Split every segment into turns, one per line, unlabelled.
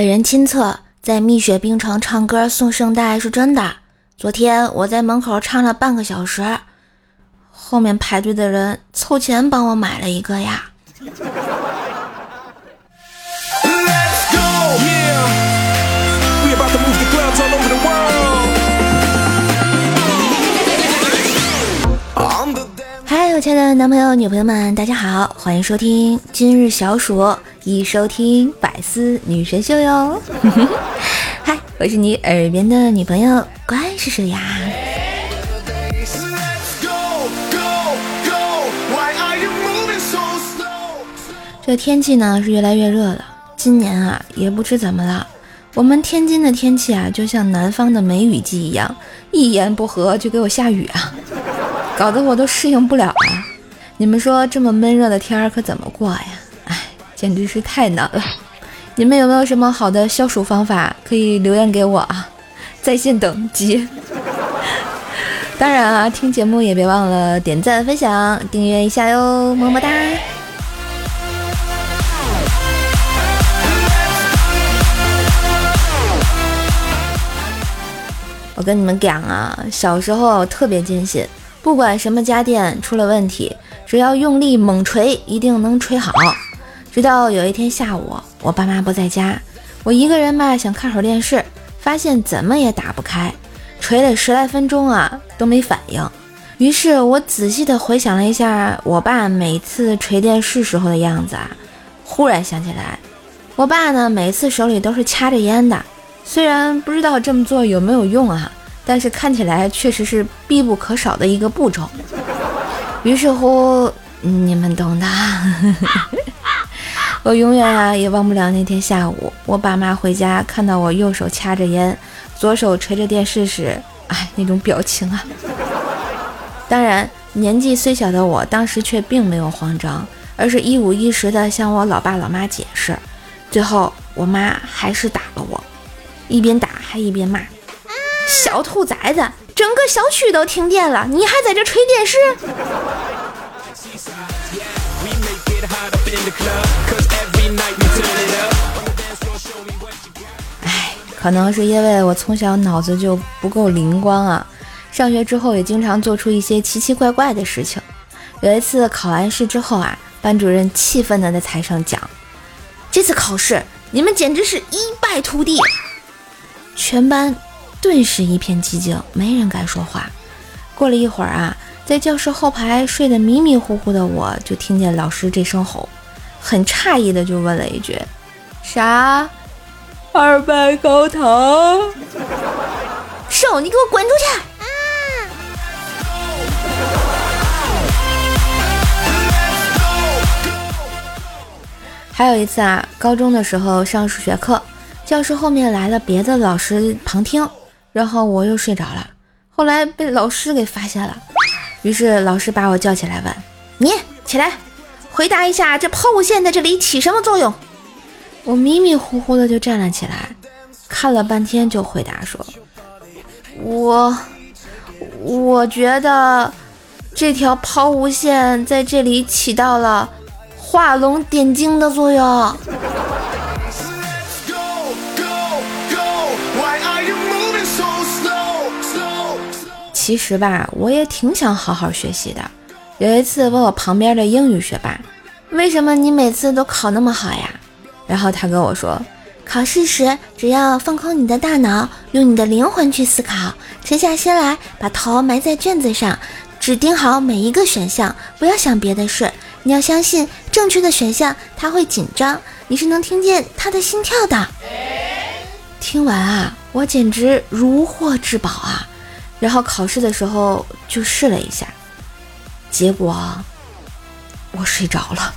本人亲测，在蜜雪冰城唱歌送圣代是真的。昨天我在门口唱了半个小时，后面排队的人凑钱帮我买了一个呀。嗨，我亲爱的男朋友、女朋友们，大家好，欢迎收听今日小暑。一收听百思女神秀哟，嗨，我是你耳边的女朋友关叔叔呀。这天气呢是越来越热了，今年啊也不知怎么了，我们天津的天气啊就像南方的梅雨季一样，一言不合就给我下雨啊，搞得我都适应不了啊。你们说这么闷热的天儿可怎么过呀？简直是太难了！你们有没有什么好的消暑方法？可以留言给我啊，在线等急。当然啊，听节目也别忘了点赞、分享、订阅一下哟，么么哒！我跟你们讲啊，小时候特别坚信，不管什么家电出了问题，只要用力猛锤，一定能锤好。直到有一天下午，我爸妈不在家，我一个人嘛想看会儿电视，发现怎么也打不开，锤了十来分钟啊都没反应。于是我仔细的回想了一下我爸每次锤电视时候的样子啊，忽然想起来，我爸呢每次手里都是掐着烟的，虽然不知道这么做有没有用啊，但是看起来确实是必不可少的一个步骤。于是乎，你们懂的。我永远啊也忘不了那天下午，我爸妈回家看到我右手掐着烟，左手捶着电视时，哎，那种表情啊！当然，年纪虽小的我，当时却并没有慌张，而是一五一十的向我老爸老妈解释。最后，我妈还是打了我，一边打还一边骂：“小兔崽子，整个小区都停电了，你还在这吹电视！”哎，可能是因为我从小脑子就不够灵光啊，上学之后也经常做出一些奇奇怪怪的事情。有一次考完试之后啊，班主任气愤的在台上讲：“这次考试你们简直是一败涂地！”全班顿时一片寂静，没人敢说话。过了一会儿啊，在教室后排睡得迷迷糊糊的我，就听见老师这声吼。很诧异的就问了一句：“啥？二拜高堂？手，你给我滚出去！”啊！还有一次啊，高中的时候上数学课，教室后面来了别的老师旁听，然后我又睡着了，后来被老师给发现了，于是老师把我叫起来问：“你起来。”回答一下，这抛物线在这里起什么作用？我迷迷糊糊的就站了起来，看了半天就回答说：“我我觉得这条抛物线在这里起到了画龙点睛的作用。”其实吧，我也挺想好好学习的。有一次问我旁边的英语学霸，为什么你每次都考那么好呀？然后他跟我说，考试时只要放空你的大脑，用你的灵魂去思考，沉下心来，把头埋在卷子上，指定好每一个选项，不要想别的事。你要相信正确的选项，他会紧张，你是能听见他的心跳的。听完啊，我简直如获至宝啊！然后考试的时候就试了一下。结果我睡着了。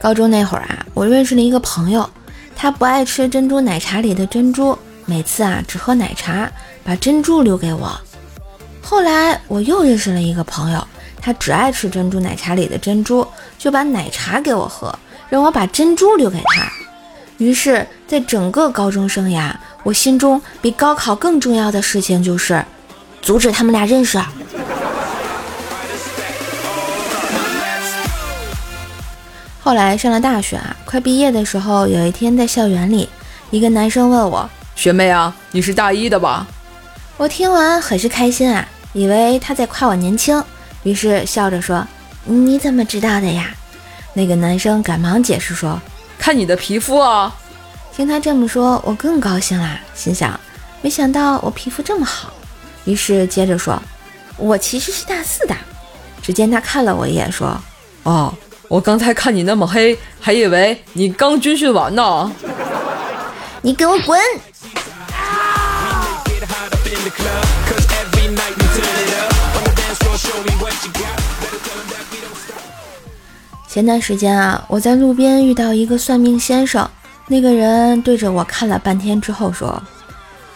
高中那会儿啊，我认识了一个朋友，他不爱吃珍珠奶茶里的珍珠，每次啊只喝奶茶，把珍珠留给我。后来我又认识了一个朋友，他只爱吃珍珠奶茶里的珍珠，就把奶茶给我喝，让我把珍珠留给他。于是，在整个高中生涯。我心中比高考更重要的事情就是阻止他们俩认识。
后来上了大学啊，快毕业的时候，有一天在校园里，一个男生问我：“
学妹啊，你是大一的吧？”
我听完很是开心啊，以为他在夸我年轻，于是笑着说：“你怎么知道的呀？”那个男生赶忙解释说：“
看你的皮肤啊。”
听他这么说，我更高兴啦，心想：没想到我皮肤这么好。于是接着说：“我其实是大四的。”只见他看了我一眼，说：“
哦。”我刚才看你那么黑，还以为你刚军训完呢。
你给我滚！前段时间啊，我在路边遇到一个算命先生，那个人对着我看了半天之后说：“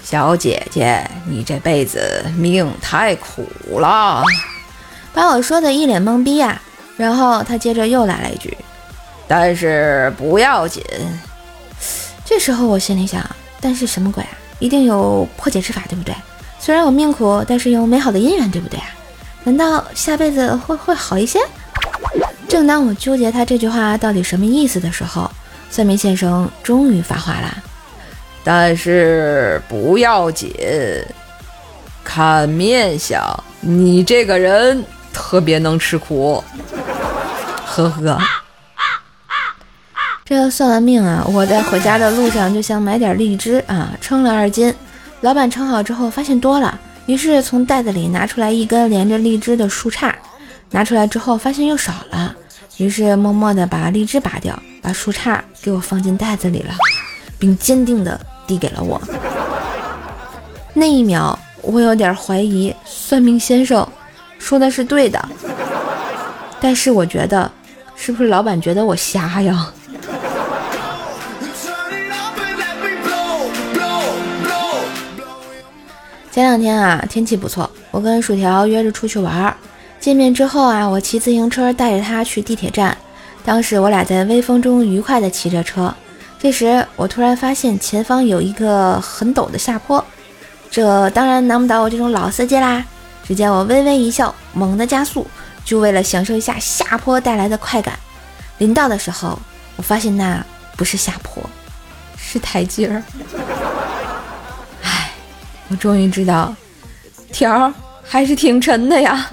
小姐姐，你这辈子命太苦了。”
把我说的一脸懵逼呀。然后他接着又来了一句：“
但是不要紧。”
这时候我心里想：“但是什么鬼啊？一定有破解之法，对不对？虽然我命苦，但是有美好的姻缘，对不对啊？难道下辈子会会好一些？”正当我纠结他这句话到底什么意思的时候，算命先生终于发话了：“
但是不要紧，看面相，你这个人特别能吃苦。”呵呵，这算完命啊！我在回家的路上就想买点荔枝啊，称了二斤。老板称好之后发现多了，于是从袋子里拿出来一根连着荔枝的树杈，拿出来之后发现又少了，于是默默地把荔枝拔掉，把树杈给我放进袋子里了，并坚定地递给了我。那一秒，我有点怀疑算命先生说的是对的，但是我觉得。是不是老板觉得我瞎呀？前两天啊，天气不错，我跟薯条约着出去玩儿。见面之后啊，我骑自行车带着他去地铁站。当时我俩在微风中愉快地骑着车。这时我突然发现前方有一个很陡的下坡，这当然难不倒我这种老司机啦。只见我微微一笑，猛地加速。就为了享受一下下坡带来的快感，临到的时候，我发现那不是下坡，是台阶儿。唉，我终于知道，条儿还是挺沉的呀。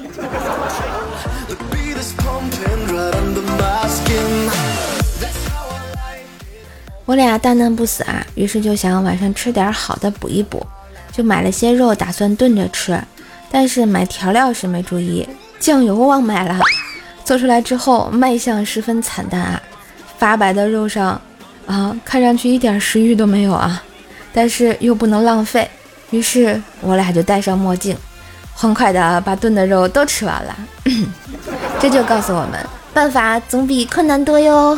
我俩大难不死啊，于是就想晚上吃点好的补一补，就买了些肉，打算炖着吃。但是买调料时没注意。酱油忘买了，做出来之后卖相十分惨淡啊！发白的肉上，啊，看上去一点食欲都没有啊！但是又不能浪费，于是我俩就戴上墨镜，欢快的把炖的肉都吃完了。这就告诉我们，办法总比困难多哟。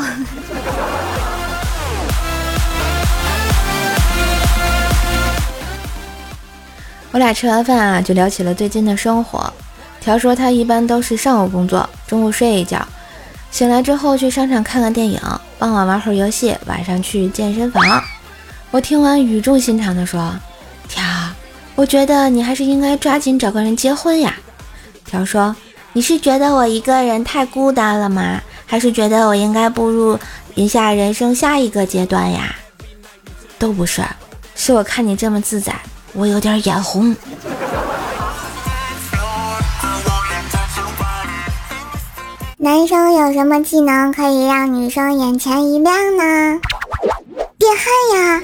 我俩吃完饭啊，就聊起了最近的生活。条说他一般都是上午工作，中午睡一觉，醒来之后去商场看看电影，傍晚玩会儿游戏，晚上去健身房。我听完语重心长地说：“条，我觉得你还是应该抓紧找个人结婚呀。”条说：“你是觉得我一个人太孤单了吗？还是觉得我应该步入一下人生下一个阶段呀？”都不是，是我看你这么自在，我有点眼红。
男生有什么技能可以让女生眼前一亮呢？变汉呀！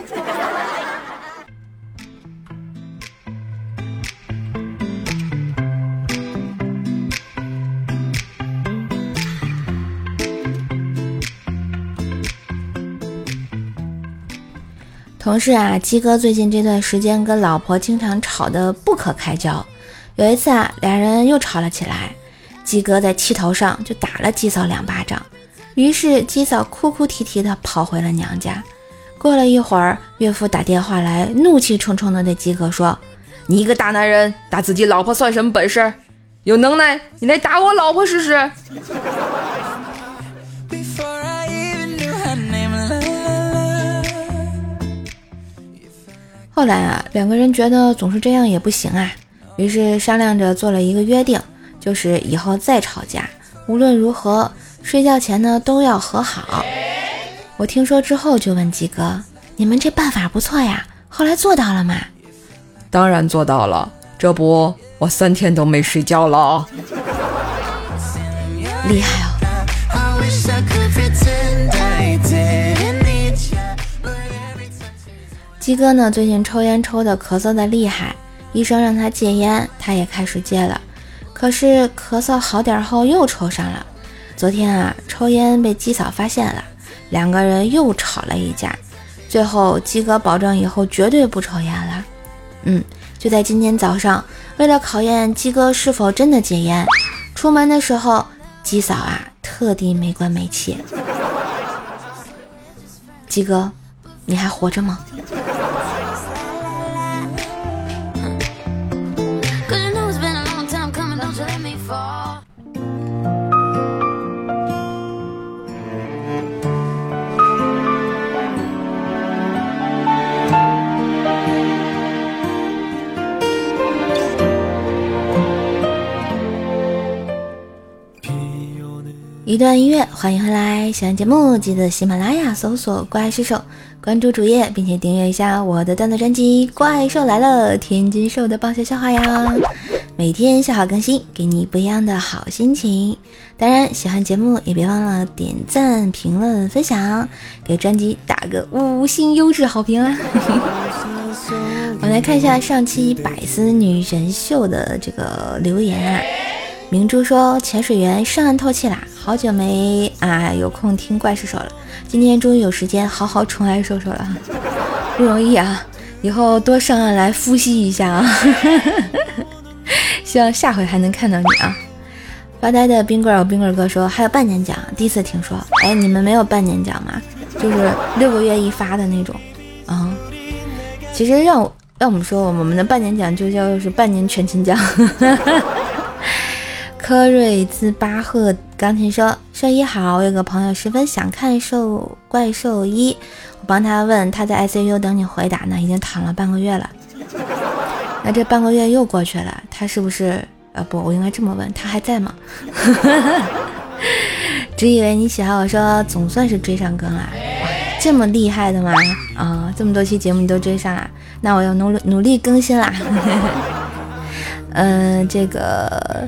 同事啊，鸡哥最近这段时间跟老婆经常吵得不可开交。有一次啊，俩人又吵了起来。鸡哥在气头上就打了鸡嫂两巴掌，于是鸡嫂哭哭啼啼的跑回了娘家。过了一会儿，岳父打电话来，怒气冲冲的对鸡哥说：“你一个大男人打自己老婆算什么本事？有能耐你来打我老婆试试！”后来啊，两个人觉得总是这样也不行啊，于是商量着做了一个约定。就是以后再吵架，无论如何
睡觉前呢都要和好。我听说之后就问鸡哥：“你们这办法不错呀，后来做到了吗？”
当然做到了，这不我三天都没睡觉了，
厉害哦！鸡哥呢，最近抽烟抽的咳嗽的厉害，医生让他戒烟，他也开始戒了。可是咳嗽好点后又抽上了。昨天啊，抽烟被鸡嫂发现了，两个人又吵了一架。最后鸡哥保证以后绝对不抽烟了。嗯，就在今天早上，为了考验鸡哥是否真的戒烟，出门的时候鸡嫂啊特地没关煤气。鸡哥，你还活着吗？一段音乐，欢迎回来！喜欢节目记得喜马拉雅搜索“怪兽手”，关注主页，并且订阅一下我的段子专辑《怪兽来了》，天津兽的爆笑笑话呀！每天笑话更新，给你不一样的好心情。当然，喜欢节目也别忘了点赞、评论、分享，给专辑打个五星优质好评啊！我们来看一下上期百思女神秀的这个留言啊。明珠说：“潜水员上岸透气啦，好久没啊有空听怪兽手了，今天终于有时间好好宠爱兽兽了，不容易啊！以后多上岸来复习一下啊，希望下回还能看到你啊！”发呆的冰棍儿，冰棍儿哥说：“还有半年奖，第一次听说。哎，你们没有半年奖吗？就是六个月一发的那种啊？其实让我让我们说，我们的半年奖就叫是半年全勤奖。”科瑞兹巴赫钢琴说：“兽医好，我有个朋友十分想看兽怪兽医，我帮他问，他在 ICU 等你回答呢，已经躺了半个月了。那这半个月又过去了，他是不是？呃，不，我应该这么问，他还在吗？只以为你喜欢我说，总算是追上更了，哇，这么厉害的吗？啊，这么多期节目你都追上了，那我要努努力更新啦。嗯，这个。”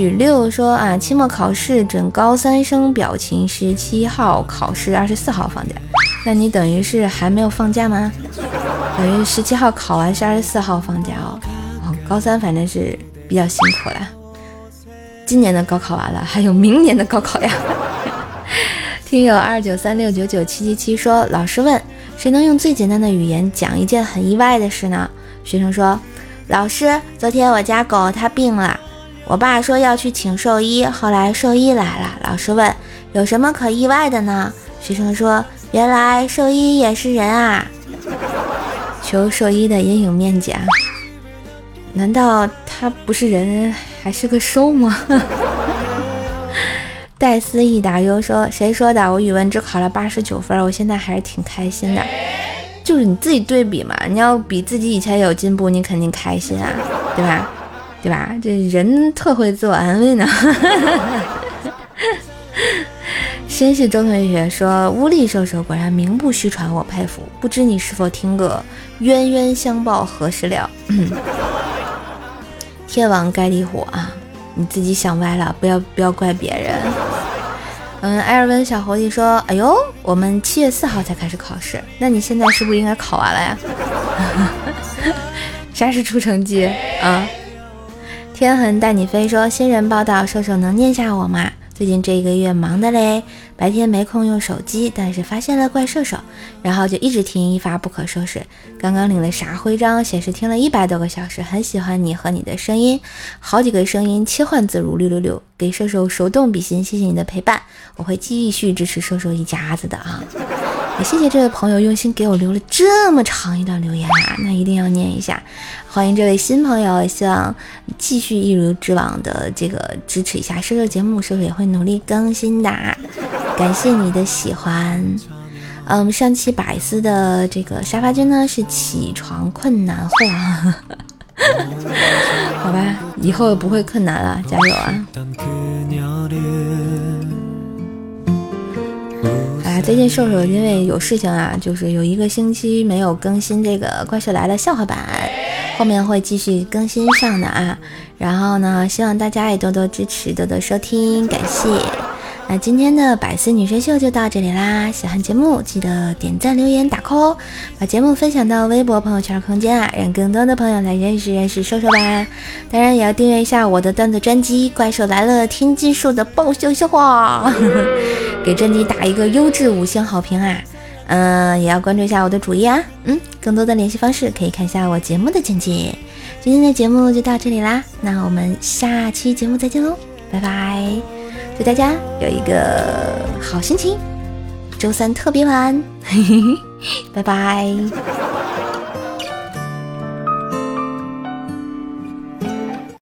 曲六说啊，期末考试准高三生表情，十七号考试，二十四号放假。那你等于是还没有放假吗？等于十七号考完是二十四号放假哦。哦，高三反正是比较辛苦了。今年的高考完了，还有明年的高考呀。听友二九三六九九七七七说，老师问谁能用最简单的语言讲一件很意外的事呢？学生说，老师，昨天我家狗它病了。我爸说要去请兽医，后来兽医来了。老师问有什么可意外的呢？学生说原来兽医也是人啊！求兽医的阴影面积啊！难道他不是人还是个兽吗？戴斯一打优说谁说的？我语文只考了八十九分，我现在还是挺开心的。就是你自己对比嘛，你要比自己以前有进步，你肯定开心啊，对吧？对吧？这人特会自我安慰呢。绅士周同学说：“乌力兽手果然名不虚传，我佩服。不知你是否听过冤冤相报何时了？天王盖地虎啊！你自己想歪了，不要不要怪别人。”嗯，埃尔文小狐狸说：“哎呦，我们七月四号才开始考试，那你现在是不是应该考完了呀？啥时出成绩啊？”天恒带你飞说新人报道，瘦瘦能念下我吗？最近这一个月忙的嘞，白天没空用手机，但是发现了怪兽手，然后就一直听一发不可收拾。刚刚领了啥徽章？显示听了一百多个小时，很喜欢你和你的声音，好几个声音切换自如，六六六，给射手手动比心，谢谢你的陪伴，我会继续支持射手一家子的啊。谢谢这位朋友用心给我留了这么长一段留言啊，那一定要念一下。欢迎这位新朋友，希望继续一如既往的这个支持一下瘦瘦节目，瘦瘦也会努力更新的。感谢你的喜欢。嗯，上期百思的这个沙发君呢是起床困难户啊，好吧，以后不会困难了，加油啊！最近瘦瘦因为有事情啊，就是有一个星期没有更新这个《怪兽来了》笑话版，后面会继续更新上的啊。然后呢，希望大家也多多支持，多多收听，感谢。那今天的百思女神秀就到这里啦！喜欢节目记得点赞、留言、打 call，把节目分享到微博、朋友圈空间啊，让更多的朋友来认识认识瘦瘦吧。当然也要订阅一下我的段子专辑《怪兽来了》，天津树的爆笑笑话，给专辑打一个优质五星好评啊！嗯，也要关注一下我的主页啊。嗯，更多的联系方式可以看一下我节目的简介。今天的节目就到这里啦，那我们下期节目再见喽，拜拜。祝大家有一个好心情，周三特别晚，嘿嘿嘿拜拜。